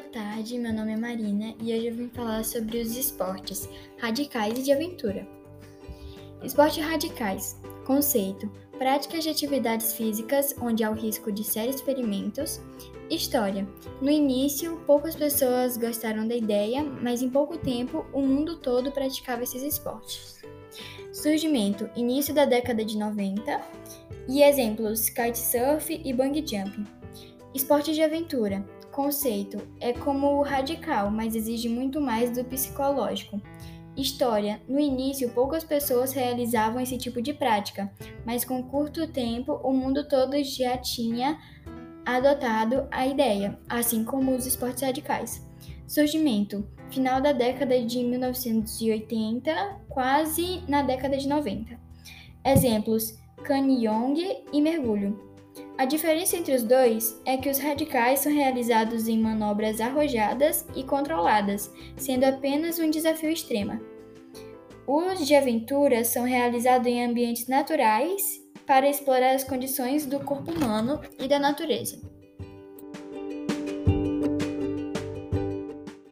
tarde, meu nome é Marina e hoje eu vim falar sobre os esportes radicais e de aventura. Esportes radicais. Conceito: práticas de atividades físicas onde há o risco de sérios experimentos. História: no início, poucas pessoas gostaram da ideia, mas em pouco tempo o mundo todo praticava esses esportes. Surgimento: início da década de 90 e exemplos: kitesurf e bungee jumping. Esporte de aventura. Conceito: é como o radical, mas exige muito mais do psicológico. História: no início, poucas pessoas realizavam esse tipo de prática, mas com curto tempo o mundo todo já tinha adotado a ideia, assim como os esportes radicais. Surgimento: final da década de 1980, quase na década de 90. Exemplos: Canyong e mergulho. A diferença entre os dois é que os radicais são realizados em manobras arrojadas e controladas, sendo apenas um desafio extremo. Os de aventura são realizados em ambientes naturais para explorar as condições do corpo humano e da natureza.